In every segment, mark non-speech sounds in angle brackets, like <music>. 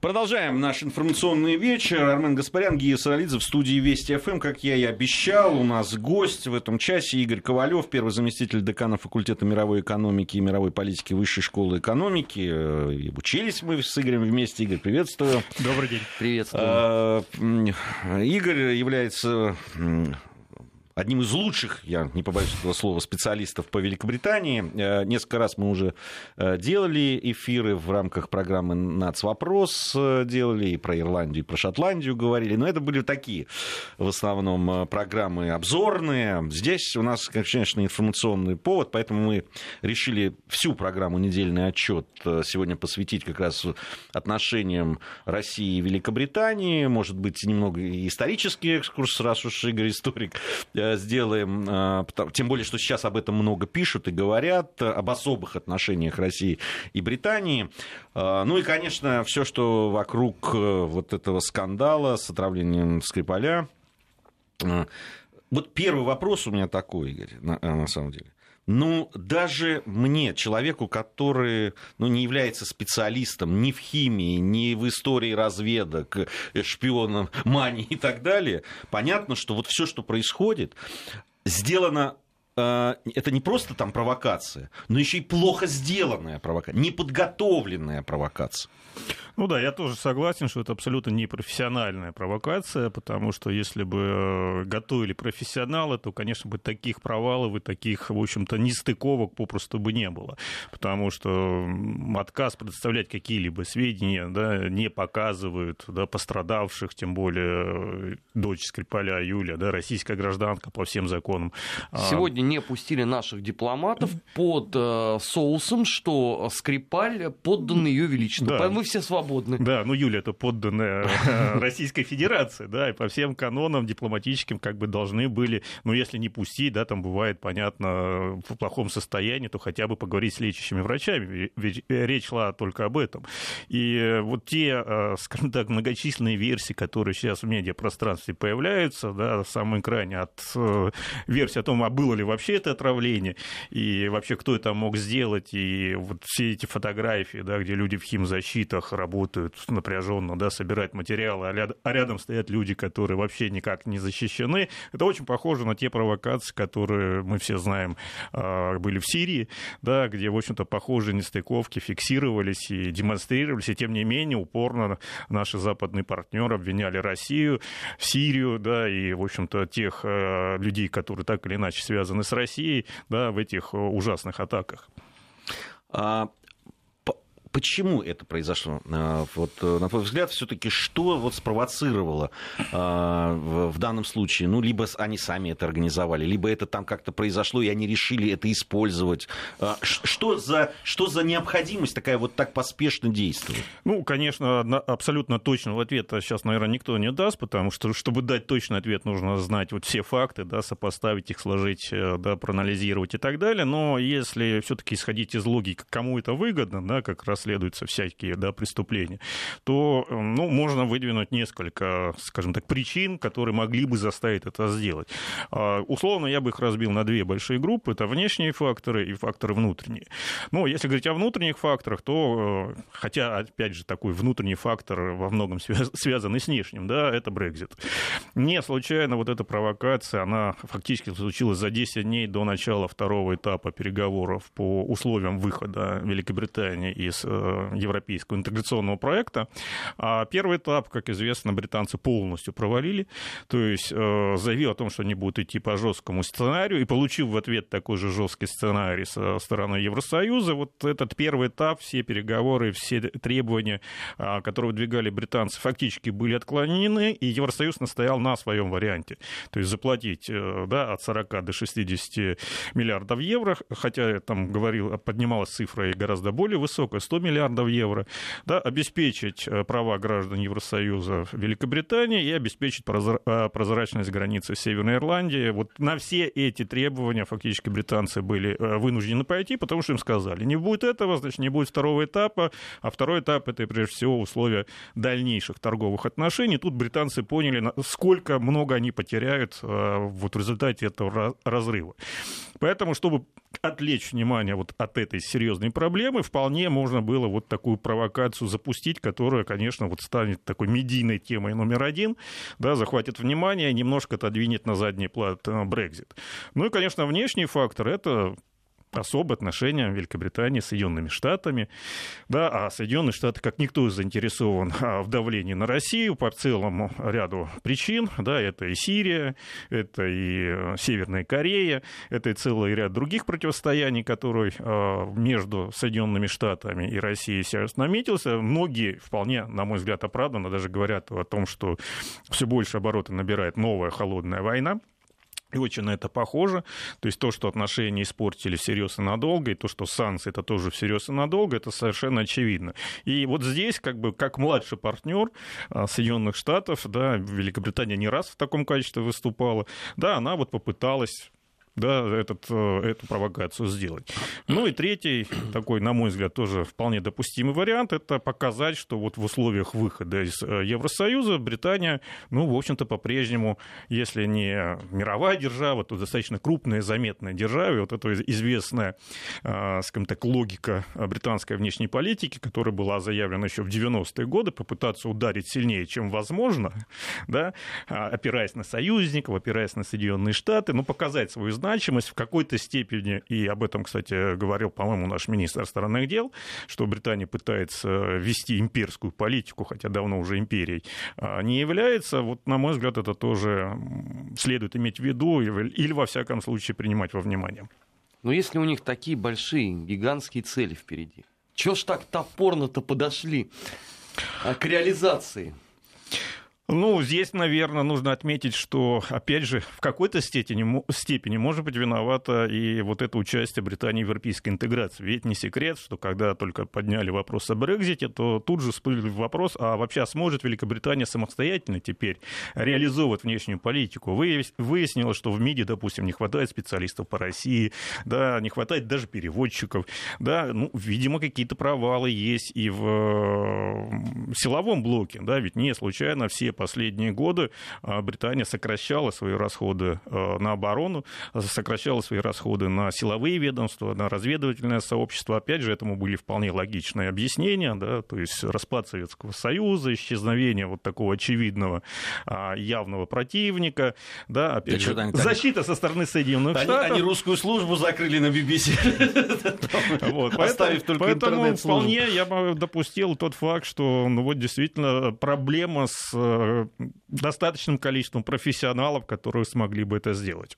Продолжаем наш информационный вечер. Армен Гаспарян, Гия Саралидзе в студии Вести ФМ. Как я и обещал, у нас гость в этом часе Игорь Ковалев, первый заместитель декана факультета мировой экономики и мировой политики Высшей школы экономики. И учились мы с Игорем вместе. Игорь, приветствую. Добрый день. Приветствую. А, Игорь является одним из лучших, я не побоюсь этого слова, специалистов по Великобритании. Э, несколько раз мы уже э, делали эфиры в рамках программы «Нацвопрос», э, делали и про Ирландию, и про Шотландию говорили, но это были такие в основном программы обзорные. Здесь у нас, конечно, информационный повод, поэтому мы решили всю программу «Недельный отчет» сегодня посвятить как раз отношениям России и Великобритании. Может быть, немного исторический экскурс, раз уж Игорь историк сделаем, а, тем более, что сейчас об этом много пишут и говорят, об особых отношениях России и Британии. Ну и, конечно, все, что вокруг э, вот этого скандала с отравлением Скрипаля. Вот первый вопрос у меня такой, Игорь, на, на самом деле. Ну, даже мне, человеку, который ну, не является специалистом ни в химии, ни в истории разведок, э, шпионом, <laughs> мании и так далее, понятно, что вот все, что происходит, сделано э, это не просто там провокация, но еще и плохо сделанная провокация, неподготовленная провокация. Ну да, я тоже согласен, что это абсолютно непрофессиональная провокация, потому что если бы э, готовили профессионалы, то, конечно, бы таких провалов и таких, в общем-то, нестыковок попросту бы не было. Потому что отказ предоставлять какие-либо сведения да, не показывают да, пострадавших, тем более э, дочь Скрипаля Юля, да, российская гражданка по всем законам. А, Сегодня не пустили наших дипломатов под э, соусом, что Скрипаль поддан ее величеству. Да. Мы все свободны свободны. Да, ну Юля это подданная э, Российской Федерации, да, и по всем канонам дипломатическим как бы должны были, ну если не пустить, да, там бывает, понятно, в плохом состоянии, то хотя бы поговорить с лечащими врачами, ведь речь шла только об этом. И вот те, э, скажем так, многочисленные версии, которые сейчас в медиапространстве появляются, да, на самом экране от э, версии о том, а было ли вообще это отравление, и вообще кто это мог сделать, и вот все эти фотографии, да, где люди в химзащитах работают, работают напряженно, да, собирают материалы, а, а рядом стоят люди, которые вообще никак не защищены. Это очень похоже на те провокации, которые мы все знаем а, были в Сирии, да, где, в общем-то, похожие нестыковки фиксировались и демонстрировались, и тем не менее упорно наши западные партнеры обвиняли Россию, Сирию, да, и, в общем-то, тех а, людей, которые так или иначе связаны с Россией, да, в этих ужасных атаках. Почему это произошло? А, вот, э, на твой взгляд, все-таки что вот спровоцировало а, в данном случае? Ну, либо они сами это организовали, либо это там как-то произошло, и они решили это использовать. Что за, что за необходимость такая вот так поспешно действовать? Ну, конечно, абсолютно точного ответа сейчас, наверное, никто не даст, потому что, чтобы дать точный ответ, нужно знать вот все факты, да, сопоставить их, сложить, э, да, проанализировать и так далее. Но если все-таки исходить из логики, кому это выгодно, да, как раз расследуются всякие да, преступления, то ну, можно выдвинуть несколько, скажем так, причин, которые могли бы заставить это сделать. А, условно, я бы их разбил на две большие группы. Это внешние факторы и факторы внутренние. Ну, если говорить о внутренних факторах, то, э, хотя, опять же, такой внутренний фактор во многом связан и с внешним, да, это Брекзит. Не случайно вот эта провокация, она фактически случилась за 10 дней до начала второго этапа переговоров по условиям выхода Великобритании из Э, европейского интеграционного проекта. А первый этап, как известно, британцы полностью провалили, то есть э, заявил о том, что они будут идти по жесткому сценарию, и получив в ответ такой же жесткий сценарий со стороны Евросоюза, вот этот первый этап, все переговоры, все требования, а, которые выдвигали британцы, фактически были отклонены, и Евросоюз настоял на своем варианте, то есть заплатить э, да, от 40 до 60 миллиардов евро, хотя там говорил, поднималась цифра и гораздо более высокая, 100 миллиардов евро, да, обеспечить э, права граждан Евросоюза Великобритании и обеспечить э, прозрачность границы Северной Ирландии. Вот на все эти требования фактически британцы были э, вынуждены пойти, потому что им сказали, не будет этого, значит, не будет второго этапа, а второй этап это прежде всего условия дальнейших торговых отношений. Тут британцы поняли, сколько много они потеряют вот в результате этого разрыва. Поэтому, чтобы отвлечь внимание вот от этой серьезной проблемы, вполне можно было вот такую провокацию запустить, которая, конечно, вот станет такой медийной темой номер один, да, захватит внимание немножко отодвинет на задний план Брекзит. Ну и, конечно, внешний фактор — это особые отношения Великобритании с Соединенными Штатами. Да, а Соединенные Штаты, как никто, заинтересован а, в давлении на Россию по целому ряду причин. Да, это и Сирия, это и э, Северная Корея, это и целый ряд других противостояний, которые а, между Соединенными Штатами и Россией сейчас наметился. Многие вполне, на мой взгляд, оправданно даже говорят о том, что все больше обороты набирает новая холодная война. И очень на это похоже. То есть то, что отношения испортили всерьез и надолго, и то, что санкции это тоже всерьез и надолго, это совершенно очевидно. И вот здесь, как бы, как младший партнер а, Соединенных Штатов, да, Великобритания не раз в таком качестве выступала, да, она вот попыталась да, этот, э, эту провокацию сделать. Ну и третий, <clears throat> такой, на мой взгляд, тоже вполне допустимый вариант, это показать, что вот в условиях выхода из э, Евросоюза Британия, ну, в общем-то, по-прежнему, если не мировая держава, то достаточно крупная, заметная держава. И вот эта известная, э, скажем так, логика британской внешней политики, которая была заявлена еще в 90-е годы, попытаться ударить сильнее, чем возможно, да, опираясь на союзников, опираясь на Соединенные Штаты, ну, показать свою значимость в какой-то степени, и об этом, кстати, говорил, по-моему, наш министр иностранных дел, что Британия пытается вести имперскую политику, хотя давно уже империей, а не является, вот, на мой взгляд, это тоже следует иметь в виду или, во всяком случае, принимать во внимание. Но если у них такие большие, гигантские цели впереди, чего ж так топорно-то подошли а, к реализации? Ну, здесь, наверное, нужно отметить, что, опять же, в какой-то степени, степени может быть виновата и вот это участие Британии в европейской интеграции. Ведь не секрет, что когда только подняли вопрос о Брекзите, то тут же всплыл вопрос, а вообще а сможет Великобритания самостоятельно теперь реализовывать внешнюю политику? Выяснилось, что в МИДе, допустим, не хватает специалистов по России, да, не хватает даже переводчиков, да, ну, видимо, какие-то провалы есть и в силовом блоке, да, ведь не случайно все последние годы а, Британия сокращала свои расходы а, на оборону, сокращала свои расходы на силовые ведомства, на разведывательное сообщество. Опять же, этому были вполне логичные объяснения, да, то есть распад Советского Союза, исчезновение вот такого очевидного а, явного противника, да, опять да же, защита со стороны Соединенных они, Штатов. Они русскую службу закрыли на BBC, <laughs> вот, только Поэтому вполне я бы допустил тот факт, что ну, вот действительно проблема с э, достаточным количеством профессионалов, которые смогли бы это сделать.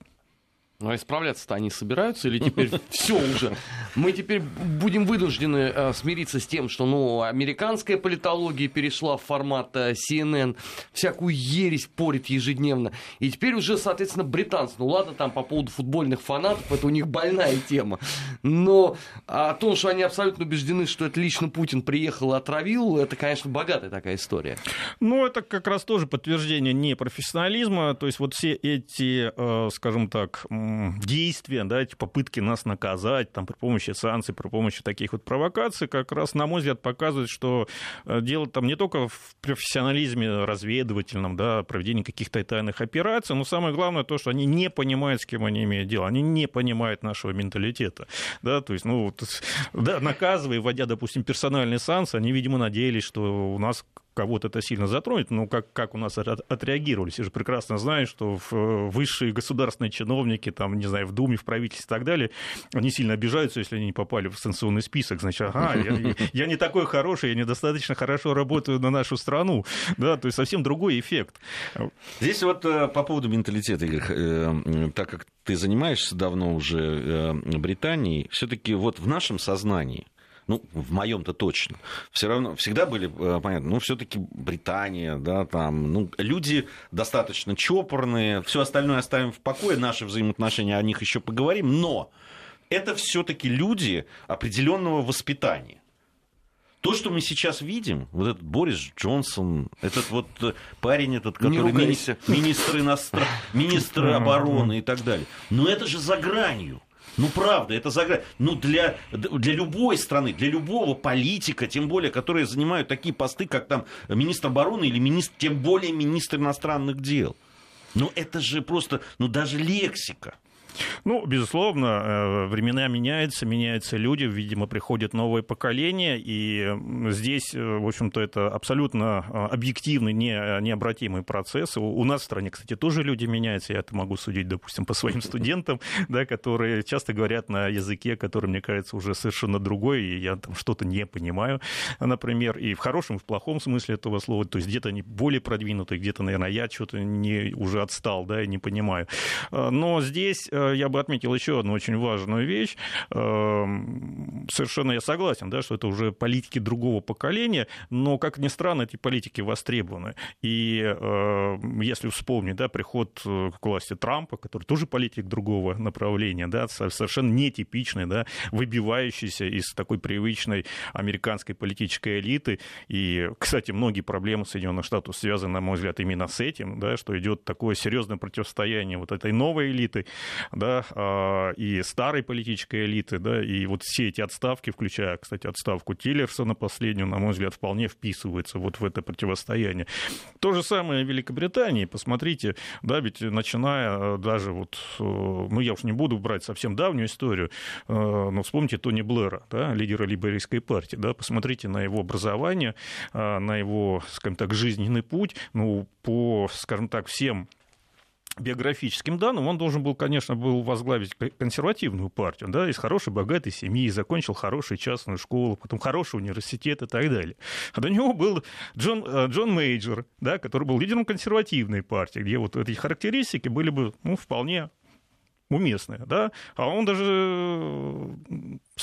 Ну а исправляться-то они собираются или теперь <laughs> все уже? Мы теперь будем вынуждены э, смириться с тем, что ну, американская политология перешла в формат э, CNN, всякую ересь порит ежедневно. И теперь уже, соответственно, британцы. Ну ладно, там по поводу футбольных фанатов, это у них больная тема. Но о том, что они абсолютно убеждены, что это лично Путин приехал и отравил, это, конечно, богатая такая история. Ну, это как раз тоже подтверждение непрофессионализма. То есть вот все эти, э, скажем так, действия, да, эти попытки нас наказать там, при помощи санкций, при помощи таких вот провокаций, как раз, на мой взгляд, показывает, что э, дело там не только в профессионализме разведывательном, да, проведении каких-то тайных операций, но самое главное то, что они не понимают, с кем они имеют дело, они не понимают нашего менталитета, да, то есть, ну, вот, да, наказывая, вводя, допустим, персональные санкции, они, видимо, надеялись, что у нас кого-то это сильно затронет, но как, как у нас отреагировали? Все же прекрасно знают, что высшие государственные чиновники, там, не знаю, в Думе, в правительстве и так далее, они сильно обижаются, если они не попали в санкционный список. Значит, ага, я, я не такой хороший, я недостаточно хорошо работаю на нашу страну. Да, то есть совсем другой эффект. Здесь вот э, по поводу менталитета, Игорь, э, так как ты занимаешься давно уже э, Британией, все-таки вот в нашем сознании ну, в моем-то точно, все равно всегда были, э, понятно, ну, все-таки Британия, да, там, ну, люди достаточно чопорные, все остальное оставим в покое, наши взаимоотношения, о них еще поговорим, но это все-таки люди определенного воспитания. То, что мы сейчас видим, вот этот Борис Джонсон, этот вот э, парень, этот, который мини- министр, иностран... министр обороны и так далее, ну это же за гранью. Ну, правда, это за... Ну, для, для любой страны, для любого политика, тем более, которые занимают такие посты, как там министр обороны или министр, тем более министр иностранных дел. Ну, это же просто, ну, даже лексика. Ну, безусловно, э, времена меняются, меняются люди, видимо, приходят новые поколения, и здесь, э, в общем-то, это абсолютно э, объективный, не, необратимый процесс. У нас в стране, кстати, тоже люди меняются, я это могу судить, допустим, по своим <laughs> студентам, да, которые часто говорят на языке, который, мне кажется, уже совершенно другой, и я там что-то не понимаю, например, и в хорошем, и в плохом смысле этого слова, то есть где-то они более продвинутые, где-то, наверное, я что-то не, уже отстал, да, и не понимаю. Но здесь я бы отметил еще одну очень важную вещь. Эм, совершенно я согласен, да, что это уже политики другого поколения, но, как ни странно, эти политики востребованы. И эм, если вспомнить, да, приход э, к власти Трампа, который тоже политик другого направления, да, совершенно нетипичный, да, выбивающийся из такой привычной американской политической элиты. И, кстати, многие проблемы Соединенных Штатов связаны, на мой взгляд, именно с этим, да, что идет такое серьезное противостояние вот этой новой элиты, да, а, и старой политической элиты, да, и вот все эти отставки, включая, кстати, отставку Тиллерсона последнюю, на мой взгляд, вполне вписываются вот в это противостояние. То же самое в Великобритании, посмотрите, да, ведь начиная э, даже вот, э, ну, я уж не буду брать совсем давнюю историю, э, но вспомните Тони Блэра, да, лидера либерийской партии, да, посмотрите на его образование, на его, скажем так, жизненный путь, ну, по, скажем так, всем биографическим данным, он должен был, конечно, был возглавить консервативную партию, да, из хорошей, богатой семьи, закончил хорошую частную школу, потом хороший университет и так далее. А до него был Джон, э, Джон Мейджор, да, который был лидером консервативной партии, где вот эти характеристики были бы ну, вполне уместные, да, а он даже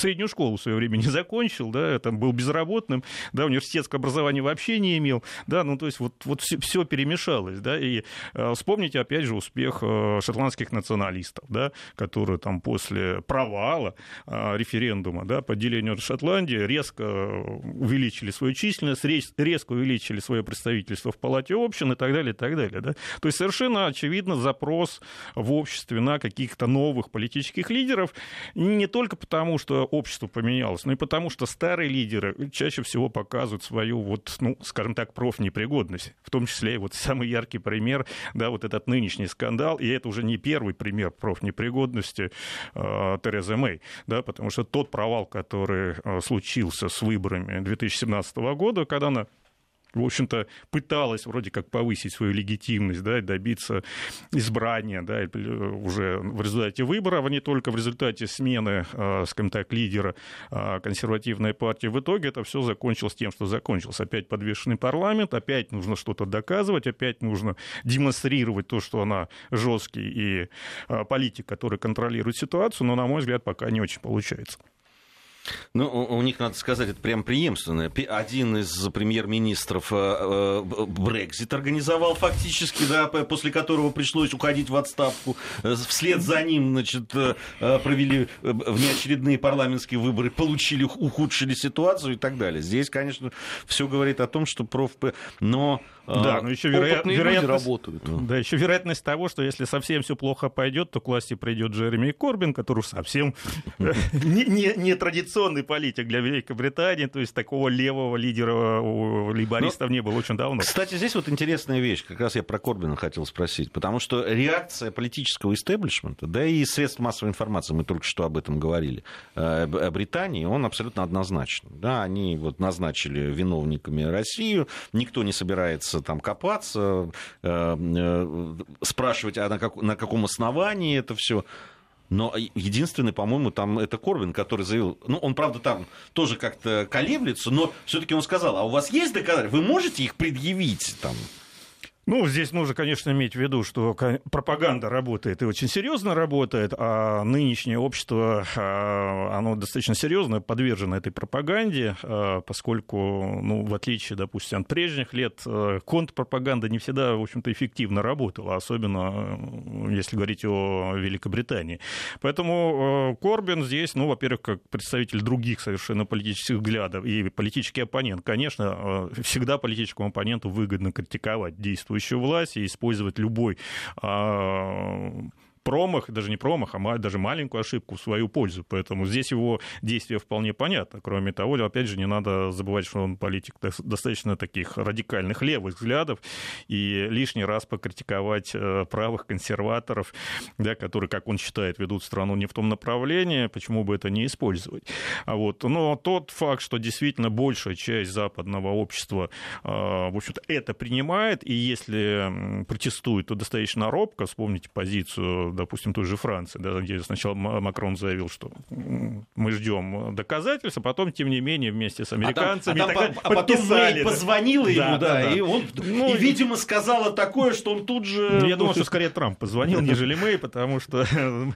среднюю школу в свое время не закончил, да, там был безработным, да, университетское образование вообще не имел, да, ну, то есть вот, вот все, все перемешалось, да, и э, вспомните, опять же, успех э, шотландских националистов, да, которые там после провала э, референдума, да, по делению Шотландии резко увеличили свою численность, резко увеличили свое представительство в палате общин и так далее, и так далее, да, то есть совершенно очевидно запрос в обществе на каких-то новых политических лидеров, не только потому, что общество поменялось, но и потому, что старые лидеры чаще всего показывают свою, вот, ну, скажем так, профнепригодность. В том числе вот самый яркий пример, да, вот этот нынешний скандал, и это уже не первый пример профнепригодности э, Терезы Мэй, да, потому что тот провал, который э, случился с выборами 2017 года, когда она в общем-то, пыталась вроде как повысить свою легитимность, да, добиться избрания, да, уже в результате выборов, а не только в результате смены, а, скажем так, лидера а, консервативной партии. В итоге это все закончилось тем, что закончился. Опять подвешенный парламент, опять нужно что-то доказывать, опять нужно демонстрировать то, что она жесткий и а, политик, который контролирует ситуацию, но, на мой взгляд, пока не очень получается. Ну, у них, надо сказать, это прям преемственно. Один из премьер-министров э, э, Брекзит организовал фактически, да, после которого пришлось уходить в отставку. Э, вслед за ним, значит, провели внеочередные парламентские выборы, получили, ухудшили ситуацию и так далее. Здесь, конечно, все говорит о том, что проф... Но да, но еще вероя... вероятность... работают. Да, еще вероятность того, что если совсем все плохо пойдет, то к власти придет Джереми Корбин, который совсем не, не традиционный политик для Великобритании, то есть такого левого лидера у лейбористов но, не было очень давно. Кстати, здесь вот интересная вещь, как раз я про Корбина хотел спросить, потому что реакция политического истеблишмента, да и средств массовой информации, мы только что об этом говорили, э, Британии, он абсолютно однозначный. Да, они вот назначили виновниками Россию, никто не собирается там копаться, э, э, спрашивать, а на, как, на каком основании это все. Но единственный, по-моему, там это Корбин, который заявил, ну, он, правда, там тоже как-то колеблется, но все-таки он сказал, а у вас есть доказательства, вы можете их предъявить там? Ну, здесь нужно, конечно, иметь в виду, что пропаганда работает и очень серьезно работает, а нынешнее общество, а, оно достаточно серьезно подвержено этой пропаганде, а, поскольку, ну, в отличие, допустим, от прежних лет, а, контрпропаганда не всегда, в общем-то, эффективно работала, особенно если говорить о Великобритании. Поэтому Корбин здесь, ну, во-первых, как представитель других совершенно политических взглядов и политический оппонент, конечно, всегда политическому оппоненту выгодно критиковать действующую власть и использовать любой а, промах, даже не промах, а даже маленькую ошибку в свою пользу. Поэтому здесь его действие вполне понятно. Кроме того, опять же, не надо забывать, что он политик достаточно таких радикальных левых взглядов, и лишний раз покритиковать э, правых консерваторов, да, которые, как он считает, ведут страну не в том направлении, почему бы это не использовать. А вот, но тот факт, что действительно большая часть западного общества, э, в общем-то, это принимает, и если протестует, то достаточно робко, вспомните позицию допустим, той же Франции, да, где сначала Макрон заявил, что мы ждем доказательств, а потом, тем не менее, вместе с американцами а там, а там, а потом Мэй позвонила да, ему, да, да, да. и он, ну, и, видимо, сказала такое, что он тут же... Я думал, что скорее Трамп позвонил, нежели Мэй, потому что...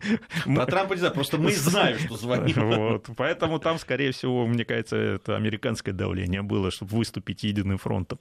<laughs> Про Трампа не знаю, просто мы знаем, что звонил. Вот, поэтому там, скорее всего, мне кажется, это американское давление было, чтобы выступить единым фронтом.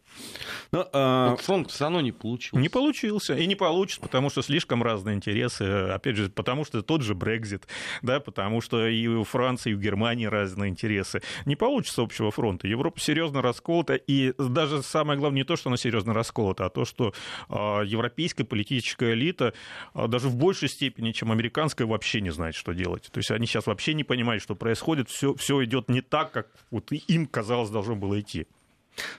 Но, а... Фронт все равно не получился. Не получился, и не получится, потому что слишком разные интересы опять же, потому что тот же Брекзит, да, потому что и у Франции, и у Германии разные интересы. Не получится общего фронта. Европа серьезно расколота, и даже самое главное не то, что она серьезно расколота, а то, что а, европейская политическая элита а, даже в большей степени, чем американская, вообще не знает, что делать. То есть они сейчас вообще не понимают, что происходит, все, все идет не так, как вот им казалось должно было идти.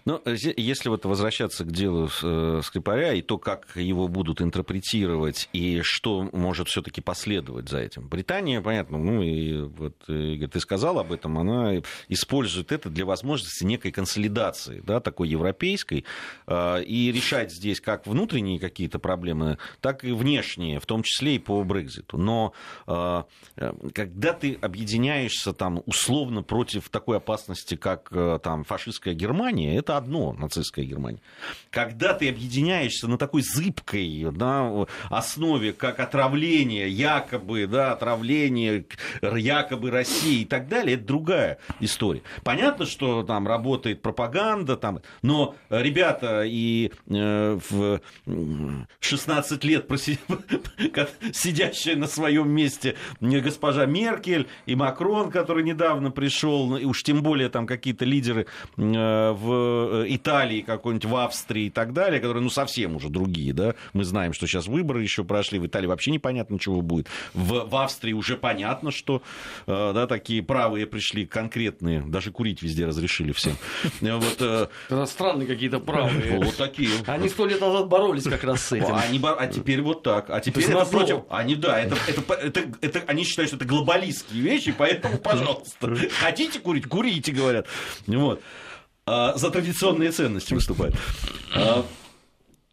Ну, если вот возвращаться к делу э, Скрипаря и то, как его будут интерпретировать и что может все-таки последовать за этим. Британия, понятно, ну и вот Игорь, ты сказал об этом, она использует это для возможности некой консолидации, да, такой европейской, э, и решать здесь как внутренние какие-то проблемы, так и внешние, в том числе и по Брекзиту. Но э, когда ты объединяешься там условно против такой опасности, как там фашистская Германия, Германия, это одно, нацистская Германия. Когда ты объединяешься на такой зыбкой да, основе, как отравление, якобы, да, отравление якобы России и так далее, это другая история. Понятно, что там работает пропаганда, там, но ребята и э, в 16 лет <laughs> сидящая на своем месте госпожа Меркель и Макрон, который недавно пришел, и уж тем более там какие-то лидеры э, в Э, Италии какой-нибудь, в Австрии и так далее, которые, ну, совсем уже другие, да. Мы знаем, что сейчас выборы еще прошли, в Италии вообще непонятно, чего будет. В, в Австрии уже понятно, что, э, да, такие правые пришли конкретные, даже курить везде разрешили всем. Вот, э, Это странные какие-то правые. <laughs> Вот такие. Они сто лет назад боролись как раз с этим. Они, а теперь вот так. А теперь это против... Они, да, это, это, это, это, они считают, что это глобалистские вещи, поэтому, пожалуйста, хотите курить, курите, говорят. Вот. А, за традиционные ценности выступают. А,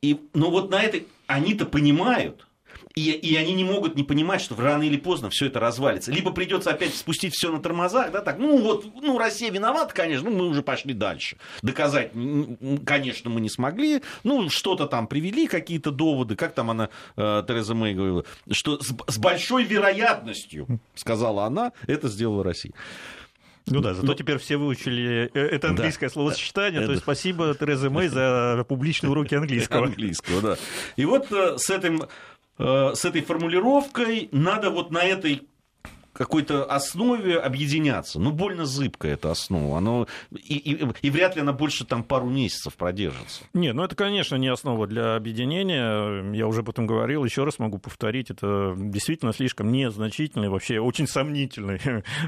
и, ну вот на это они-то понимают, и, и они не могут не понимать, что рано или поздно все это развалится. Либо придется опять спустить все на тормозах, да, так, ну вот, ну Россия виновата, конечно, ну мы уже пошли дальше. Доказать, конечно, мы не смогли, ну что-то там привели, какие-то доводы, как там она, э, Тереза Мэй говорила, что с, с большой вероятностью, сказала она, это сделала Россия. Ну да, зато ну, теперь все выучили э, это английское да, словосочетание. Да, то есть спасибо Терезе Мэй за <laughs> публичные уроки английского. Английского, да. И вот э, с, этим, э, с этой формулировкой надо вот на этой какой-то основе объединяться. Ну, больно зыбкая эта основа. Оно, и, и, и вряд ли она больше там пару месяцев продержится. Не, ну это, конечно, не основа для объединения. Я уже об этом говорил, еще раз могу повторить. Это действительно слишком незначительный, вообще очень сомнительный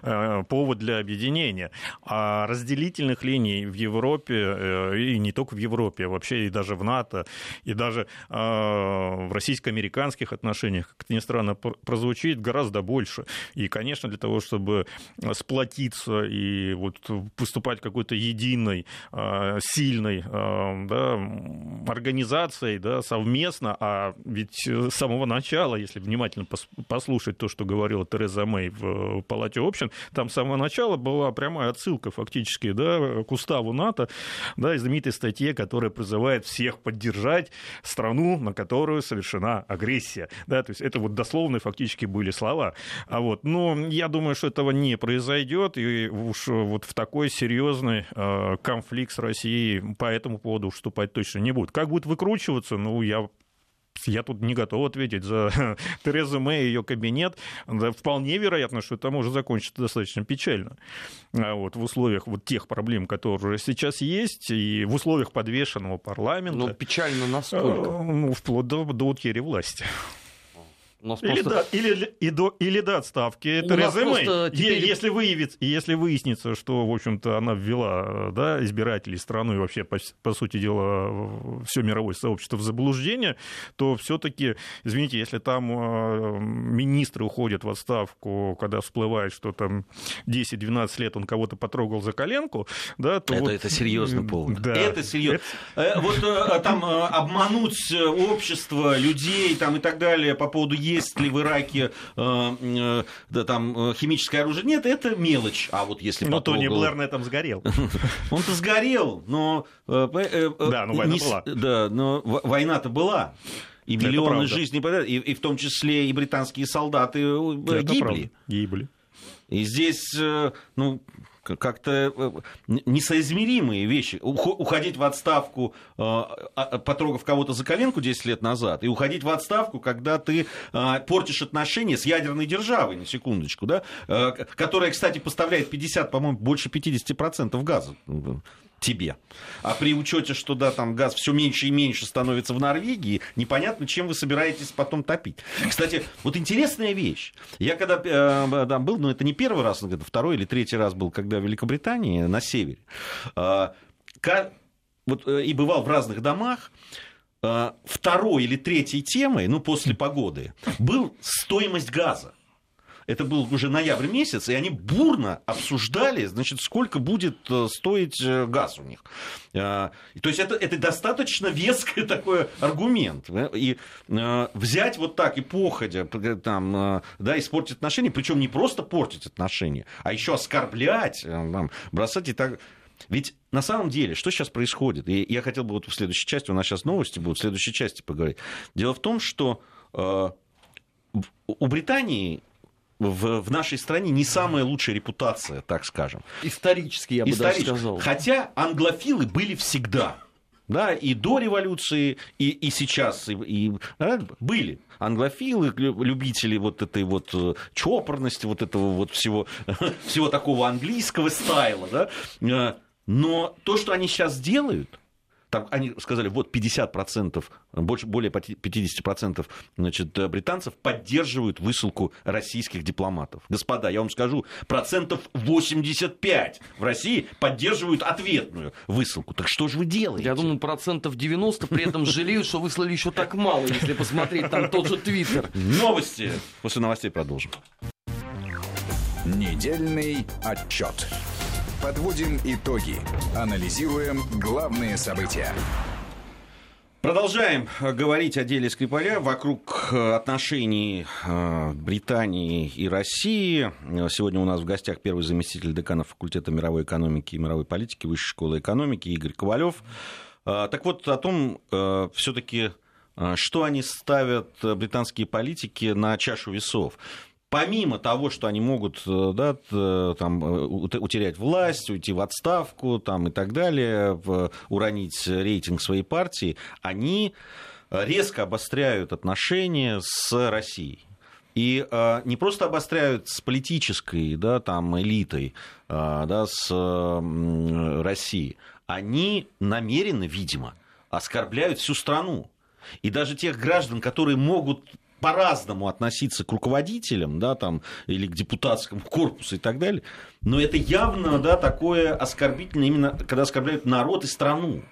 э, повод для объединения. А разделительных линий в Европе, э, и не только в Европе, а вообще и даже в НАТО, и даже э, в российско-американских отношениях, как это ни странно прозвучит, гораздо больше. И, конечно, для того, чтобы э, сплотиться и вот поступать какой-то единой, э, сильной э, да, организацией да, совместно, а ведь с самого начала, если внимательно послушать то, что говорила Тереза Мэй в Палате общин, там с самого начала была прямая отсылка фактически да, к уставу НАТО, да, и знаменитой статье, которая призывает всех поддержать страну, на которую совершена агрессия. Да, то есть это вот дословные фактически были слова. А вот, но я думаю, что этого не произойдет, и уж вот в такой серьезный э, конфликт с Россией по этому поводу вступать точно не будет. Как будет выкручиваться, ну, я я тут не готов ответить за <laughs> Терезу Мэй и ее кабинет. Да, вполне вероятно, что это может закончиться достаточно печально. А вот, в условиях вот тех проблем, которые сейчас есть, и в условиях подвешенного парламента. Ну, печально насколько? Э, ну, вплоть до, до утери власти. Или, просто... до, или, и до, или до отставки Терезы Мэй. Теперь... Если, выявится, если выяснится, что, в общем-то, она ввела да, избирателей страну и вообще, по, по сути дела, все мировое сообщество в заблуждение, то все-таки, извините, если там э, министры уходят в отставку, когда всплывает, что там 10-12 лет он кого-то потрогал за коленку, да, то это, вот... это серьезно повод. Да. Это серьезно. Это... Вот э, там э, обмануть общество, людей там и так далее по поводу есть ли в Ираке э, э, да, там, э, химическое оружие, нет, это мелочь. А вот если Ну, Тони Блэр на этом сгорел. <laughs> Он-то сгорел, но... Да, но война была. Да, но война-то была. И миллионы жизней, и, и в том числе и британские солдаты гибли. Гибли. И здесь, ну, как-то э, несоизмеримые вещи. Уходить в отставку, э, а, потрогав кого-то за коленку 10 лет назад, и уходить в отставку, когда ты э, портишь отношения с ядерной державой, на секундочку, да, которая, кстати, поставляет 50, по-моему, больше 50% газа тебе. А при учете, что да, там газ все меньше и меньше становится в Норвегии, непонятно, чем вы собираетесь потом топить. Кстати, вот интересная вещь. Я когда э, там был, ну это не первый раз, это второй или третий раз был, когда в Великобритании на севере. Э, вот, э, и бывал в разных домах. Э, второй или третьей темой, ну после погоды, был стоимость газа это был уже ноябрь месяц, и они бурно обсуждали, значит, сколько будет э, стоить э, газ у них. Э, то есть это, это достаточно веский <laughs> такой аргумент. И взять вот так и походя, там, да, испортить отношения, причем не просто портить отношения, а еще оскорблять, там, бросать и так... Ведь на самом деле, что сейчас происходит? И я хотел бы вот в следующей части, у нас сейчас новости будут, в следующей части поговорить. Дело в том, что у Британии в, в нашей стране не самая лучшая репутация, так скажем. Исторически, я бы Исторически. даже сказал. Хотя англофилы были всегда. Да, и до революции, и, и сейчас, и, и да, были англофилы, любители вот этой вот э, чопорности, вот этого вот всего, <laughs> всего такого английского стайла, да, э, но то, что они сейчас делают, там они сказали, вот 50%, больше, более 50% значит, британцев поддерживают высылку российских дипломатов. Господа, я вам скажу, процентов 85 в России поддерживают ответную высылку. Так что же вы делаете? Я думаю, процентов 90 при этом жалеют, что выслали еще так мало, если посмотреть там тот же Твиттер. Новости. После новостей продолжим. Недельный отчет. Подводим итоги. Анализируем главные события. Продолжаем говорить о деле Скрипаля вокруг э, отношений э, Британии и России. Сегодня у нас в гостях первый заместитель декана факультета мировой экономики и мировой политики Высшей школы экономики Игорь Ковалев. Э, так вот, о том, все-таки, что они ставят, британские политики, на чашу весов помимо того, что они могут э, да, там, э, утерять власть, уйти в отставку там, и так далее, уронить рейтинг своей партии, они резко обостряют отношения с Россией. И э, не просто обостряют с политической да, там, элитой э, да, с э, Россией, они намеренно, видимо, оскорбляют всю страну. И даже тех граждан, которые могут по-разному относиться к руководителям, да, там, или к депутатскому корпусу и так далее, но это явно, да, такое оскорбительное именно, когда оскорбляют народ и страну.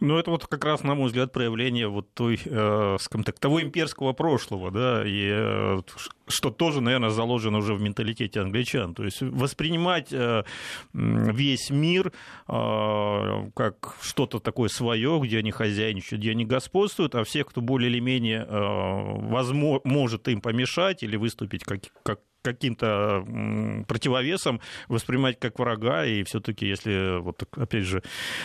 Ну, это вот как раз, на мой взгляд, проявление вот той, э, скажем так, того имперского прошлого, да, и э, что тоже, наверное, заложено уже в менталитете англичан. То есть воспринимать э, весь мир э, как что-то такое свое, где они хозяйничают, где они господствуют, а всех, кто более или менее возможно, может им помешать или выступить как, как каким-то противовесом воспринимать как врага, и все-таки, если, вот опять же,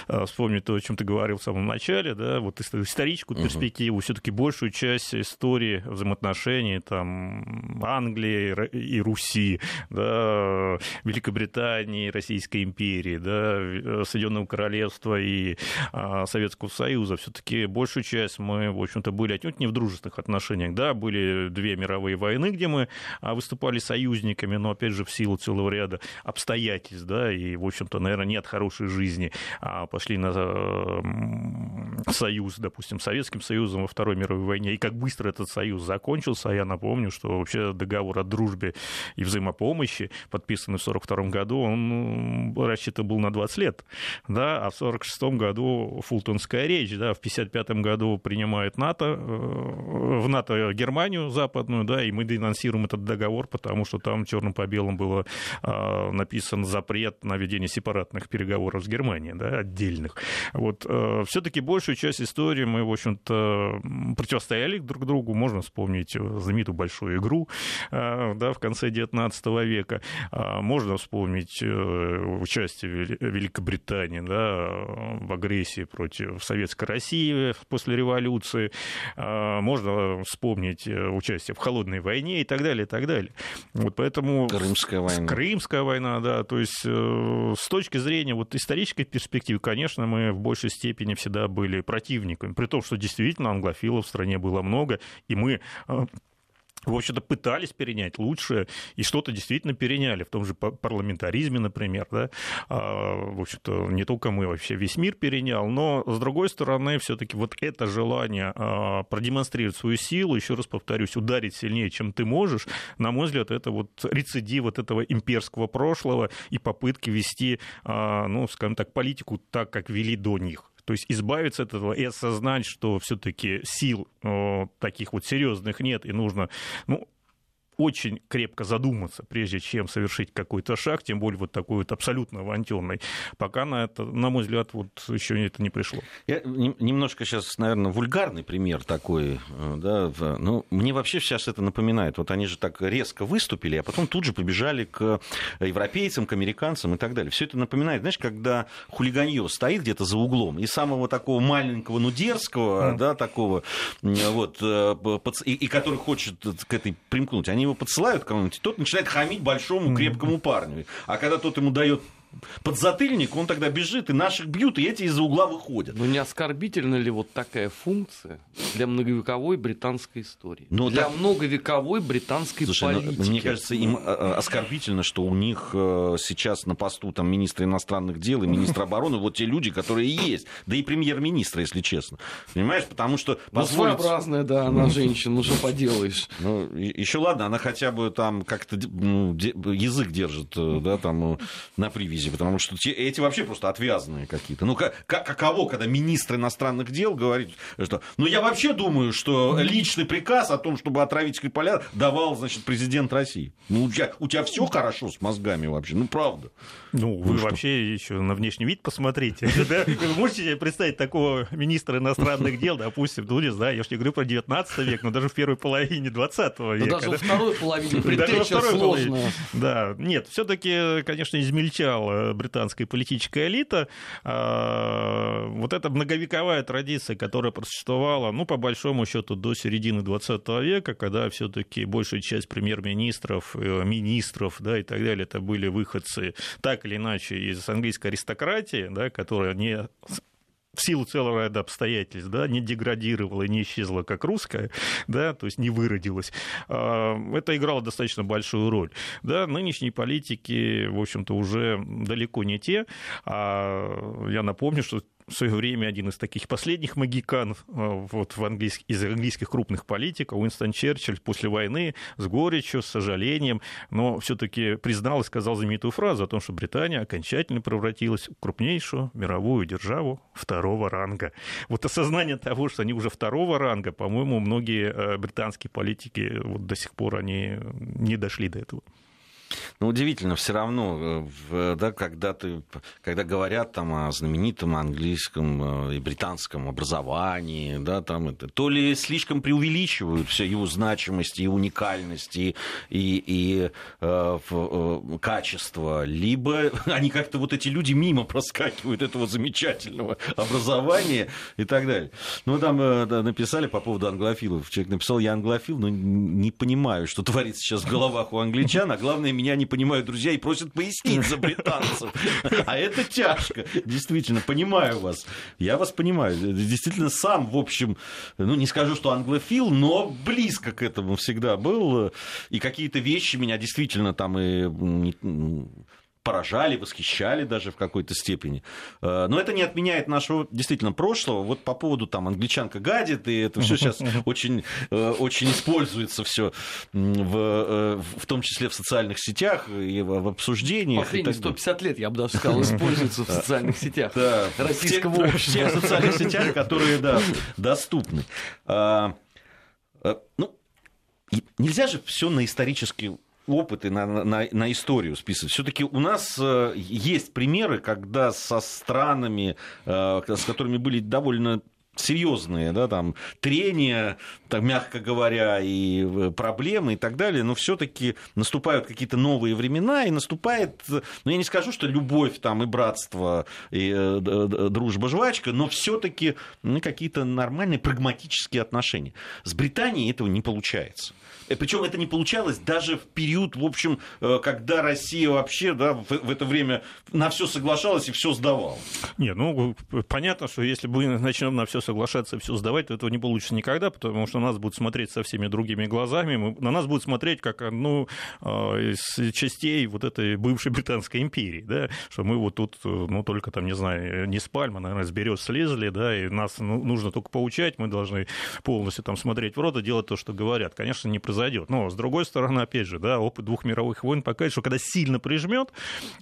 э, вспомнить то, о чем ты говорил в самом начале, да, вот историческую угу. перспективу, все-таки большую часть истории взаимоотношений там Англии и Руси, да, Великобритании, Российской империи, да, Соединенного Королевства и а, Советского Союза, все-таки большую часть мы, в общем-то, были отнюдь не в дружественных отношениях, да, были две мировые войны, где мы а, выступали союзниками, но, опять же, в силу целого ряда обстоятельств, да, и, в общем-то, наверное, нет хорошей жизни, а пошли на союз, допустим, Советским Союзом во Второй мировой войне, и как быстро этот союз закончился, я напомню, что вообще договор о дружбе и взаимопомощи, подписанный в 1942 году, он рассчитан был на 20 лет, да, а в 1946 году Фултонская речь, да, в 1955 году принимает НАТО, э, в НАТО Германию западную, да, и мы денонсируем этот договор, потому что там черным по белому было а, написан запрет на ведение сепаратных переговоров с Германией, да, отдельных. Вот, э, все-таки большую часть истории мы, в общем-то, противостояли друг другу, можно вспомнить знаменитую большую игру, э, да, в конце XIX века, а, можно вспомнить участие Великобритании, да, в агрессии против Советской России после революции, а, можно вспомнить э, участие в холодной войне и так далее, и так далее. Вот поэтому... Крымская война. Крымская война, да. То есть э, с точки зрения вот исторической перспективы, конечно, мы в большей степени всегда были противниками, при том, что действительно англофилов в стране было много, и мы э, в общем-то, пытались перенять лучшее, и что-то действительно переняли, в том же парламентаризме, например, да, а, в общем-то, не только мы, вообще весь мир перенял, но, с другой стороны, все-таки вот это желание а, продемонстрировать свою силу, еще раз повторюсь, ударить сильнее, чем ты можешь, на мой взгляд, это вот рецидив вот этого имперского прошлого и попытки вести, а, ну, скажем так, политику так, как вели до них. То есть избавиться от этого и осознать, что все-таки сил э, таких вот серьезных нет, и нужно ну, очень крепко задуматься, прежде чем совершить какой-то шаг, тем более вот такой вот абсолютно авантюрный, пока на это, на мой взгляд, вот еще это не пришло. Я немножко сейчас, наверное, вульгарный пример такой, э, да, ну, мне вообще сейчас это напоминает, вот они же так резко выступили, а потом тут же побежали к европейцам, к американцам и так далее. Все это напоминает, знаешь, когда хулиганье стоит где-то за углом, и самого такого маленького, ну, дерзкого, mm. да, такого, вот, э, и, и который хочет к этой примкнуть, они его подсылают кому-нибудь, тот начинает хамить большому крепкому парню. А когда тот ему дает подзатыльник, он тогда бежит, и наших бьют, и эти из-за угла выходят. Ну не оскорбительна ли вот такая функция для многовековой британской истории? Но ну, для так... многовековой британской Слушай, ну, политики. Ну, мне кажется, им э, э, оскорбительно, что у них э, сейчас на посту там министра иностранных дел и министра <laughs> обороны вот те люди, которые есть. Да и премьер-министра, если честно. Понимаешь, потому что... Ну, позволить... своеобразная, да, она <laughs> женщина, ну что поделаешь. Ну, еще ладно, она хотя бы там как-то ну, язык держит, да, там на привязи связи, потому что те, эти вообще просто отвязанные какие-то. Ну, как, каково, когда министр иностранных дел говорит, что... Ну, я вообще думаю, что личный приказ о том, чтобы отравить Скрипаля, давал, значит, президент России. Ну, у тебя, у тебя все хорошо с мозгами вообще, ну, правда. Ну, вы ну, вообще еще на внешний вид посмотрите. <laughs> Вы можете себе представить такого министра иностранных дел, допустим, ну, не знаю, я же не говорю про 19 век, но даже в первой половине 20 века. Даже во второй половине <laughs> предтеча сложная. Да, нет, все-таки, конечно, измельчал британская политическая элита, а, вот эта многовековая традиция, которая просуществовала, ну, по большому счету, до середины 20 века, когда все-таки большая часть премьер-министров, э, министров, да, и так далее, это были выходцы так или иначе из английской аристократии, да, которая не в силу целого ряда обстоятельств, да, не деградировала и не исчезла как русская, да, то есть не выродилась, а, это играло достаточно большую роль. Да, нынешние политики, в общем-то, уже далеко не те. А я напомню, что в свое время один из таких последних магикан э, вот, в английск... из английских крупных политиков, Уинстон Черчилль, после войны с горечью, с сожалением, но все-таки признал и сказал знаменитую фразу о том, что Британия окончательно превратилась в крупнейшую мировую державу второго ранга. Вот осознание того, что они уже второго ранга, по-моему, многие э, британские политики вот до сих пор они не дошли до этого. Ну, удивительно, все равно, э, да, когда, ты, когда говорят там, о знаменитом английском э, и британском образовании, да, там это, то ли слишком преувеличивают все его значимость и уникальность, и, и, и э, э, качество, либо они как-то вот эти люди мимо проскакивают этого замечательного образования и так далее. Ну, там э, да, написали по поводу англофилов. Человек написал, я англофил, но не понимаю, что творится сейчас в головах у англичан, а главное, меня не не понимают друзья и просят пояснить за британцев. А это тяжко. Действительно, понимаю вас. Я вас понимаю. Действительно, сам, в общем, ну, не скажу, что англофил, но близко к этому всегда был. И какие-то вещи меня действительно там и поражали, восхищали даже в какой-то степени. Э, но это не отменяет нашего действительно прошлого. Вот по поводу там англичанка гадит, и это все сейчас <laughs> очень, э, очень используется все в, э, в том числе в социальных сетях и в обсуждениях. Последние 150 лет, я бы даже сказал, используется в социальных <laughs> сетях российского общества. В тех социальных сетях, <laughs> которые, да, доступны. А, ну, нельзя же все на исторический опыты на, на, на историю списывать. Все-таки у нас э, есть примеры, когда со странами, э, с которыми были довольно серьезные, да, там, трения, так, мягко говоря, и э, проблемы и так далее, но все-таки наступают какие-то новые времена, и наступает, ну, я не скажу, что любовь там и братство, и э, дружба, жвачка, но все-таки ну, какие-то нормальные прагматические отношения. С Британией этого не получается. Э, Причем это не получалось даже в период, в общем, э, когда Россия вообще да, в, в это время на все соглашалась и все сдавала. Не, ну понятно, что если мы начнем на все соглашаться и все сдавать, то этого не получится никогда, потому что нас будут смотреть со всеми другими глазами, мы, на нас будут смотреть как одну э, из частей вот этой бывшей британской империи, да, что мы вот тут, ну только там, не знаю, не с пальмы, наверное, с берез слезли, да, и нас ну, нужно только поучать, мы должны полностью там смотреть в рот и делать то, что говорят. Конечно, не произойдет. Но, с другой стороны, опять же, да, опыт двух мировых войн показывает, что когда сильно прижмет,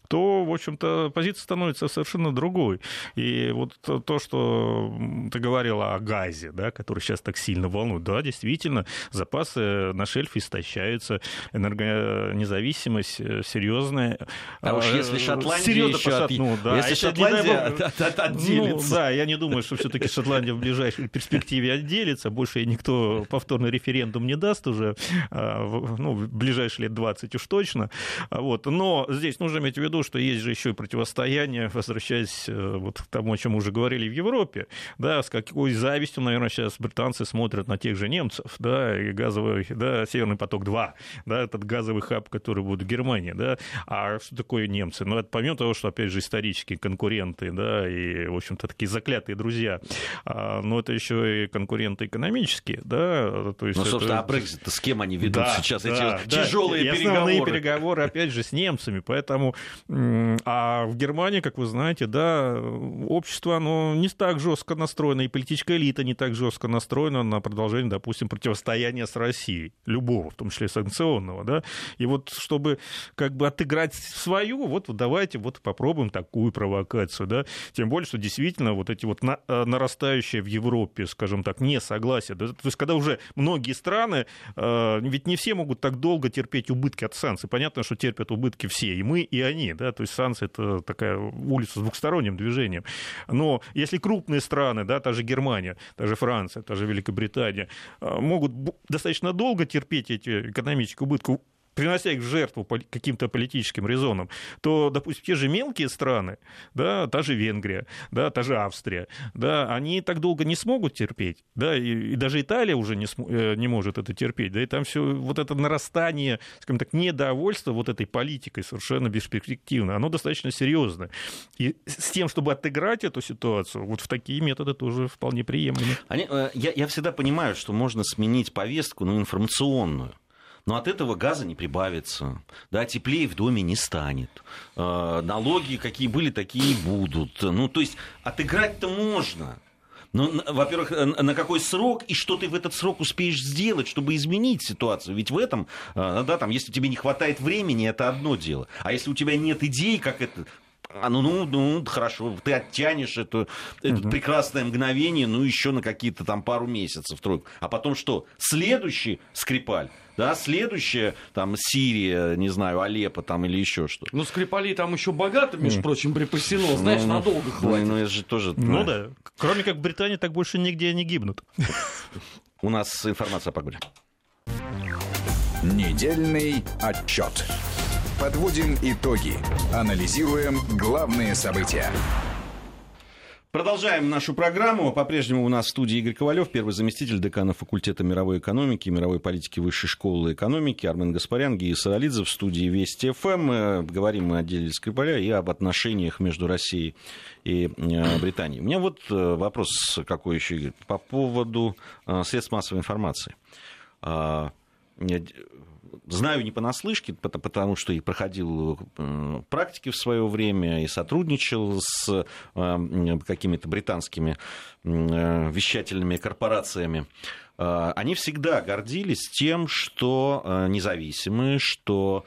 то, в общем-то, позиция становится совершенно другой. И вот то, что ты говорила о газе, да, который сейчас так сильно волнует, да, действительно, запасы на шельфе истощаются, энергонезависимость э, серьезная. А уж если Шотландия Серьезно еще от... ну, да, если Шотландия от, от, от, отделится. Ну, да, я не думаю, что все-таки Шотландия в ближайшей перспективе отделится. Больше ей никто повторный референдум не даст уже ну, в ближайшие лет 20 уж точно. А вот. Но здесь нужно иметь в виду, что есть же еще и противостояние, возвращаясь э, вот к тому, о чем мы уже говорили в Европе, да, с какой завистью, наверное, сейчас британцы смотрят на тех же немцев, да, и газовый, да, Северный поток-2, да, этот газовый хаб, который будет в Германии, да, а что такое немцы? Ну, это помимо того, что, опять же, исторические конкуренты, да, и, в общем-то, такие заклятые друзья, а, но это еще и конкуренты экономические, да, то есть... Ну, собственно, это... а Брексит с кем они ведут да, сейчас да, эти да, тяжелые и переговоры. Основные переговоры, опять же, с немцами. Поэтому, а в Германии, как вы знаете, да, общество, оно не так жестко настроено, и политическая элита не так жестко настроена на продолжение, допустим, противостояния с Россией, любого, в том числе санкционного, да. И вот чтобы как бы отыграть свою, вот, давайте вот попробуем такую провокацию, да. Тем более, что действительно вот эти вот на, э, нарастающие в Европе, скажем так, несогласия, да, то есть когда уже многие страны э, ведь не все могут так долго терпеть убытки от санкций. Понятно, что терпят убытки все, и мы, и они. Да? То есть санкции — это такая улица с двухсторонним движением. Но если крупные страны, да, та же Германия, та же Франция, та же Великобритания, а, могут достаточно долго терпеть эти экономические убытки, принося их в жертву каким-то политическим резонам, то, допустим, те же мелкие страны, да, та же Венгрия, да, та же Австрия, да, они так долго не смогут терпеть, да, и, и даже Италия уже не, см, э, не может это терпеть, да, и там все вот это нарастание, скажем так, недовольства вот этой политикой совершенно бесперспективно, оно достаточно серьезное. И с тем, чтобы отыграть эту ситуацию, вот в такие методы тоже вполне приемлемы. Они, э, я, я всегда понимаю, что можно сменить повестку, но информационную но от этого газа не прибавится, да, теплее в доме не станет, э, налоги какие были, такие и будут. Ну, то есть отыграть-то можно. Ну, во-первых, на какой срок и что ты в этот срок успеешь сделать, чтобы изменить ситуацию? Ведь в этом, э, да, там, если тебе не хватает времени, это одно дело. А если у тебя нет идей, как это а ну, ну, ну, хорошо, ты оттянешь это, это угу. прекрасное мгновение, ну, еще на какие-то там пару месяцев, тройку. А потом что? Следующий Скрипаль, да, следующая, там, Сирия, не знаю, Алеппо там или еще что. Ну, Скрипали там еще богато, между прочим, припасено, знаешь, ну, надолго ну, хватит. Ну, это же тоже... Ну, да. Кроме как в Британии так больше нигде не гибнут. У нас информация о погоде. Недельный отчет. Подводим итоги. Анализируем главные события. Продолжаем нашу программу. По-прежнему у нас в студии Игорь Ковалев, первый заместитель декана факультета мировой экономики и мировой политики Высшей школы экономики, Армен Гаспарян, Гия Саралидзе в студии Вести ФМ. Говорим мы о деле Скрипаля и об отношениях между Россией и э, Британией. У меня вот э, вопрос какой еще, Игорь, по поводу э, средств массовой информации знаю не понаслышке, потому что и проходил э, практики в свое время, и сотрудничал с э, какими-то британскими э, вещательными корпорациями. Э, они всегда гордились тем, что э, независимы, что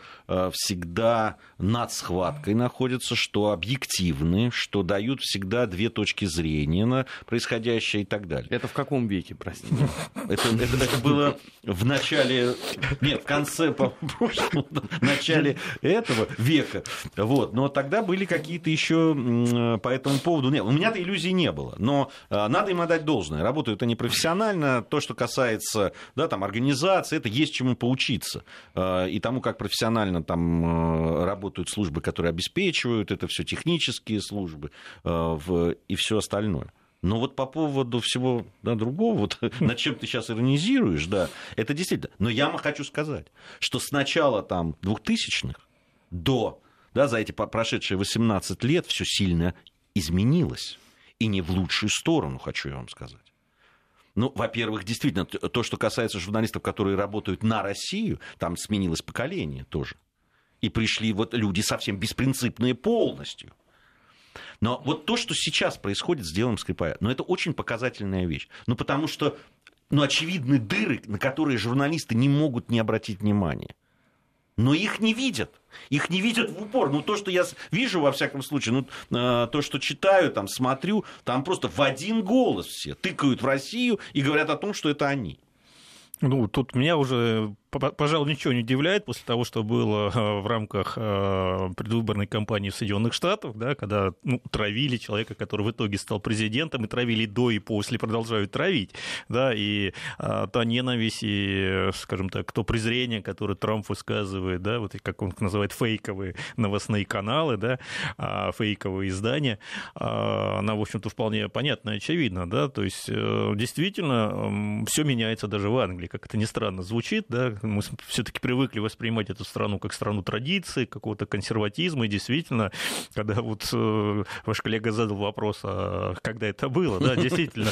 всегда над схваткой находятся, что объективны, что дают всегда две точки зрения на происходящее и так далее. Это в каком веке, простите? <laughs> Это, это, это было в начале, нет, в конце прошлого, в начале этого века. Вот. Но тогда были какие-то еще по этому поводу... Нет, у меня-то иллюзий не было. Но надо им отдать должное. Работают они профессионально. То, что касается да, там, организации, это есть чему поучиться. Э, и тому, как профессионально там э, работают службы, которые обеспечивают это все, технические службы э, и все остальное. Но вот по поводу всего да, другого, вот <laughs> над чем ты сейчас иронизируешь, да, это действительно. Но я хочу сказать, что с начала там 2000-х до, да, за эти прошедшие 18 лет все сильно изменилось. И не в лучшую сторону, хочу я вам сказать. Ну, во-первых, действительно, то, что касается журналистов, которые работают на Россию, там сменилось поколение тоже. И пришли вот люди совсем беспринципные полностью. Но вот то, что сейчас происходит с делом Скрипая, ну, это очень показательная вещь. Ну, потому что, ну, очевидны дыры, на которые журналисты не могут не обратить внимания но их не видят. Их не видят в упор. Ну, то, что я вижу, во всяком случае, ну, э, то, что читаю, там, смотрю, там просто в один голос все тыкают в Россию и говорят о том, что это они. Ну, тут меня уже пожалуй, ничего не удивляет после того, что было э, в рамках э, предвыборной кампании в Соединенных Штатах, да, когда ну, травили человека, который в итоге стал президентом, и травили до и после, продолжают травить, да, и а, та ненависть и, скажем так, то презрение, которое Трамп высказывает, да, вот как он называет фейковые новостные каналы, да, а, фейковые издания, а, она, в общем-то, вполне понятна и очевидна, да, то есть э, действительно все меняется даже в Англии, как это ни странно звучит, да, мы все-таки привыкли воспринимать эту страну как страну традиции, какого-то консерватизма, и действительно, когда вот э, ваш коллега задал вопрос, а когда это было, да, действительно,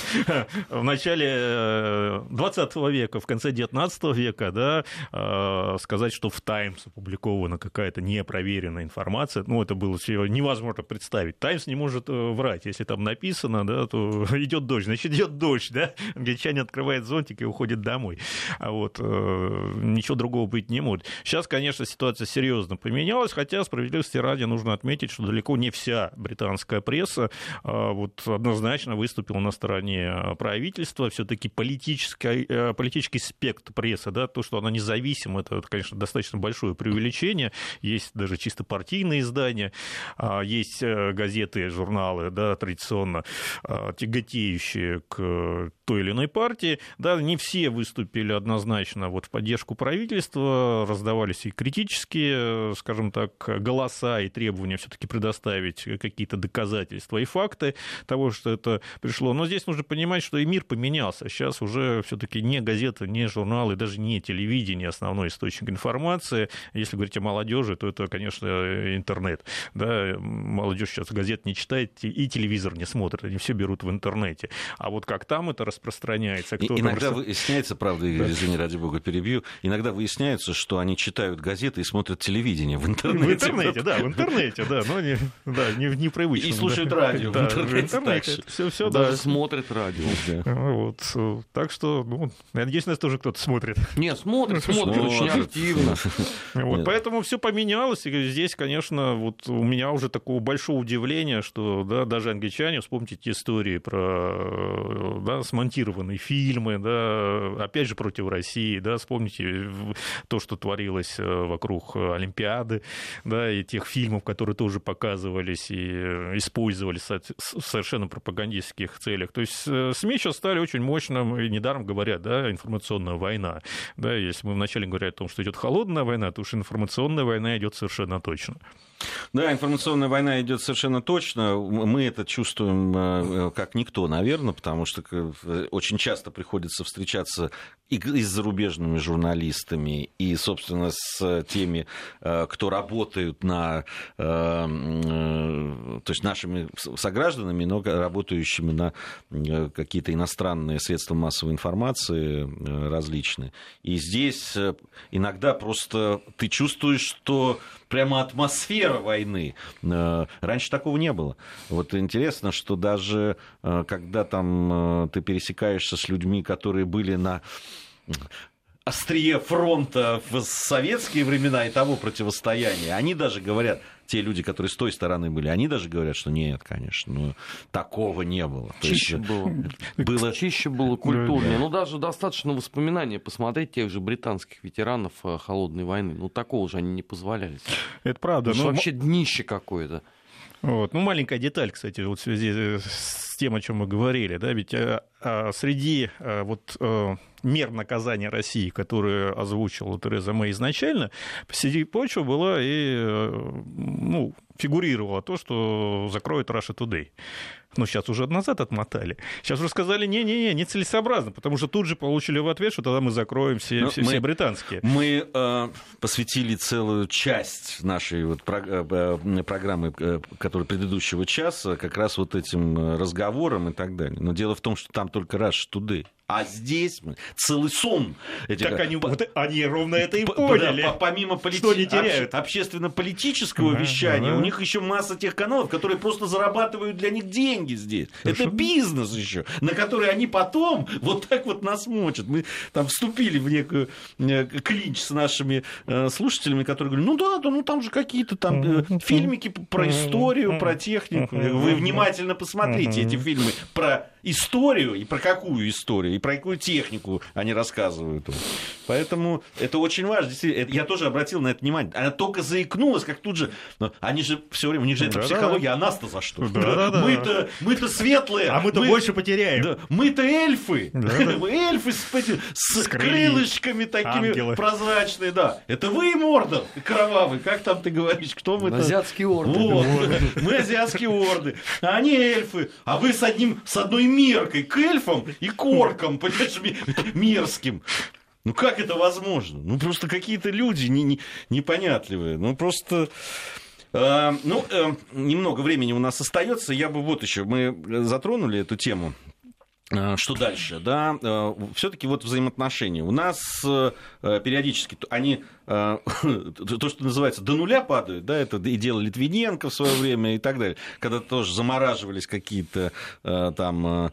в начале 20 э, века, в конце 19 века, да, э, сказать, что в Таймс опубликована какая-то непроверенная информация, ну, это было невозможно представить. Таймс не может врать, если там написано, да, то <laughs> идет дождь, значит, идет дождь, да, англичане открывает зонтик и уходит домой. А вот ничего другого быть не может. Сейчас, конечно, ситуация серьезно поменялась, хотя справедливости ради нужно отметить, что далеко не вся британская пресса а, вот, однозначно выступила на стороне правительства. Все-таки политический, э, политический спектр прессы, да, то, что она независима, это, конечно, достаточно большое преувеличение. Есть даже чисто партийные издания, а, есть э, газеты, журналы, да, традиционно а, тяготеющие к той или иной партии. Да, не все выступили однозначно вот в поддержку правительства, раздавались и критические, скажем так, голоса и требования все-таки предоставить какие-то доказательства и факты того, что это пришло. Но здесь нужно понимать, что и мир поменялся. Сейчас уже все-таки не газеты, не журналы, даже не телевидение основной источник информации. Если говорить о молодежи, то это, конечно, интернет. Да, молодежь сейчас газет не читает и телевизор не смотрит, они все берут в интернете. А вот как там это распространяется? Кто Иногда просто... выясняется, правда, Игорь, извини, ради бога, перебью, иногда выясняется, что они читают газеты и смотрят телевидение в интернете. В интернете, да, в интернете, да, но не, да, не, не привычно. И слушают да. радио да, в интернете. В интернете все, все, Даже да. смотрят радио. Да. Вот, так что, ну, я надеюсь, нас тоже кто-то смотрит. Не, смотрит, смотрит, очень активно. Вот, поэтому все поменялось, и здесь, конечно, вот у меня уже такого большого удивления, что да, даже англичане, вспомните те истории про да, смонтированные фильмы, да, опять же, против России, да, вспомните то, что творилось вокруг Олимпиады, да, и тех фильмов, которые тоже показывались и использовались в совершенно пропагандистских целях. То есть СМИ сейчас стали очень мощным, и недаром говорят, да, информационная война. Да, если мы вначале говорили о том, что идет холодная война, то уж информационная война идет совершенно точно. Да, информационная война идет совершенно точно. Мы это чувствуем э, как никто, наверное, потому что э, очень часто приходится встречаться и с зарубежными журналистами, и, собственно, с теми, э, кто работают на, то есть нашими согражданами, но работающими на какие-то иностранные средства массовой информации различные. И здесь иногда просто ты чувствуешь, что прямо атмосфера войны. Э, раньше такого не было. Вот интересно, что даже э, когда там э, ты пересекаешься с людьми, которые были на острие фронта в советские времена и того противостояния, они даже говорят, те люди, которые с той стороны были, они даже говорят, что нет, конечно, ну, такого не было. Чище есть, было. было. Чище было культурнее. Ну, даже достаточно воспоминаний посмотреть тех же британских ветеранов э, Холодной войны. Ну, такого же они не позволяли. Это правда. Ну, вообще днище какое-то. Вот. Ну, маленькая деталь, кстати, вот в связи э, с тем, о чем мы говорили, да, ведь а, а, среди а, вот мер наказания России, которые озвучила Тереза Мэй изначально, среди прочего была и ну, фигурировало то, что закроет Russia Today. Но сейчас уже назад отмотали. Сейчас уже сказали, не-не-не, нецелесообразно, потому что тут же получили в ответ, что тогда мы закроем все, ну, все, мы, все британские. Мы э, посвятили целую часть нашей вот про, э, э программы, э, которая предыдущего часа, как раз вот этим э, разговорам и так далее. Но дело в том, что там только Russia Today. А здесь целый сон. Этих... Так они, вот, они ровно это и поняли. Да, помимо полити... теряют? общественно-политического да, вещания, да. у них еще масса тех каналов, которые просто зарабатывают для них деньги здесь. Хорошо. Это бизнес еще, на который они потом вот так вот нас мочат. Мы там вступили в некую э, клинч с нашими э, слушателями, которые говорят, ну да, да, ну там же какие-то там э, фильмики про историю, про технику. Вы внимательно посмотрите эти фильмы про историю и про какую историю, и про какую технику они рассказывают. Поэтому это очень важно. Я тоже обратил на это внимание. Она только заикнулась, как тут же. Они же все время, у них же это психология, а нас-то за что? Мы-то, мы-то светлые. А мы-то больше потеряем. Мы-то эльфы. Мы эльфы с, крылышками такими прозрачные, да. Это вы, Мордор, кровавый, как там ты говоришь, кто мы-то? Азиатские орды. Вот. Мы азиатские орды. А они эльфы. А вы с одним, с одной меркой к эльфам и к оркам, <laughs> понимаешь, мерзким. Ну как это возможно? Ну просто какие-то люди не, не, непонятливые. Ну просто... Э, ну, э, немного времени у нас остается. Я бы вот еще, мы затронули эту тему. Э, что дальше? Да, э, все-таки вот взаимоотношения. У нас э, периодически они, <laughs> то, что называется, до нуля падают, да, это и дело Литвиненко в свое время и так далее, когда тоже замораживались какие-то там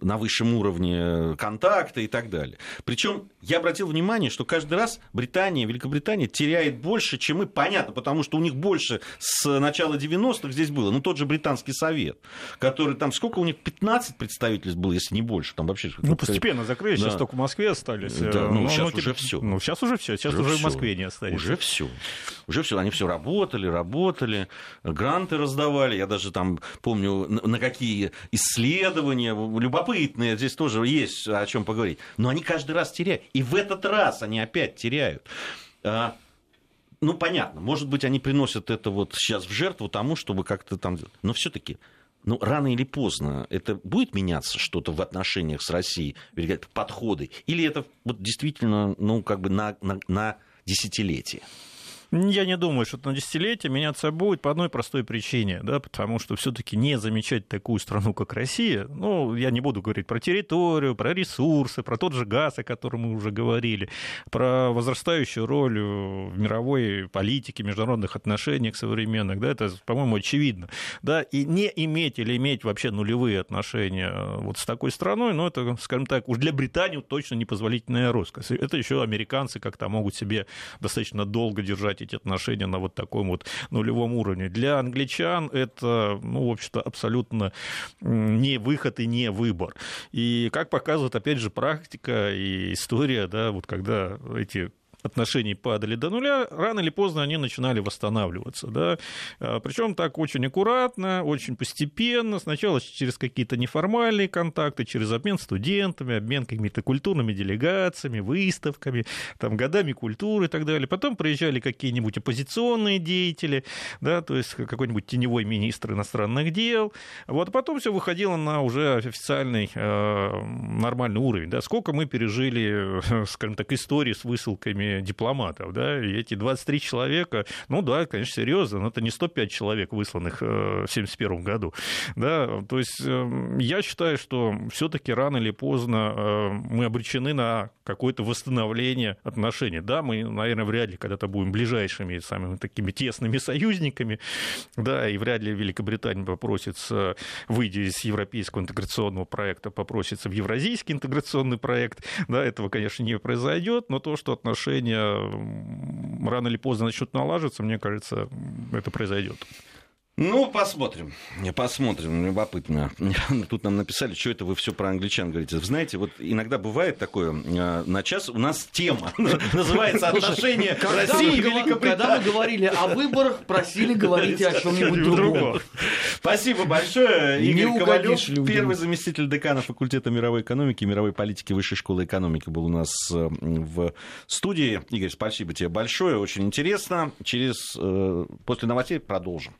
на высшем уровне контакта и так далее. Причем я обратил внимание, что каждый раз Британия, Великобритания теряет больше, чем мы. Понятно, потому что у них больше с начала 90-х здесь было. Ну, тот же Британский совет, который там, сколько у них, 15 представительств было, если не больше. Там вообще, ну, постепенно закрылись, да. сейчас только в Москве остались. Да, э, ну, ну сейчас ну, уже все. Ну, сейчас уже все, сейчас уже, уже в Москве не остались. Уже все. Уже все. Они все работали, работали, гранты раздавали. Я даже там помню, на какие исследования любопытные, здесь тоже есть о чем поговорить. Но они каждый раз теряют. И в этот раз они опять теряют. А, ну, понятно, может быть, они приносят это вот сейчас в жертву тому, чтобы как-то там... Но все таки ну, рано или поздно это будет меняться что-то в отношениях с Россией, подходы, или это вот действительно, ну, как бы на, на, на десятилетие? Я не думаю, что на десятилетие меняться будет по одной простой причине, да, потому что все-таки не замечать такую страну, как Россия, ну, я не буду говорить про территорию, про ресурсы, про тот же газ, о котором мы уже говорили, про возрастающую роль в мировой политике, международных отношениях современных, да, это, по-моему, очевидно, да, и не иметь или иметь вообще нулевые отношения вот с такой страной, ну, это, скажем так, уж для Британии точно непозволительная роскошь. Это еще американцы как-то могут себе достаточно долго держать портить отношения на вот таком вот нулевом уровне. Для англичан это, ну, в общем-то, абсолютно не выход и не выбор. И как показывает, опять же, практика и история, да, вот когда эти отношений падали до нуля, рано или поздно они начинали восстанавливаться. Да? А, Причем так очень аккуратно, очень постепенно, сначала через какие-то неформальные контакты, через обмен студентами, обмен какими-то культурными делегациями, выставками, там, годами культуры и так далее. Потом приезжали какие-нибудь оппозиционные деятели, да, то есть какой-нибудь теневой министр иностранных дел. Вот, а потом все выходило на уже официальный э, нормальный уровень. Да? Сколько мы пережили, скажем так, истории с высылками дипломатов, да, и эти 23 человека, ну да, конечно, серьезно, но это не 105 человек, высланных э, в 1971 году, да, то есть э, я считаю, что все-таки рано или поздно э, мы обречены на какое-то восстановление отношений. Да, мы, наверное, вряд ли когда-то будем ближайшими, самыми такими тесными союзниками, да, и вряд ли Великобритания попросится, выйдя из европейского интеграционного проекта, попросится в евразийский интеграционный проект, да, этого, конечно, не произойдет, но то, что отношения рано или поздно начнут налаживаться, мне кажется, это произойдет. Ну, посмотрим. Посмотрим. Любопытно. <laughs> Тут нам написали, что это вы все про англичан говорите. Вы знаете, вот иногда бывает такое, э, на час у нас тема <laughs> называется отношения России и Великобритании. Когда мы говорили о выборах, просили говорить о чем-нибудь другом. Спасибо большое. Игорь Ковалев, первый заместитель декана факультета мировой экономики и мировой политики Высшей школы экономики был у нас э, в студии. Игорь, спасибо тебе большое, очень интересно. Через, э, после новостей продолжим.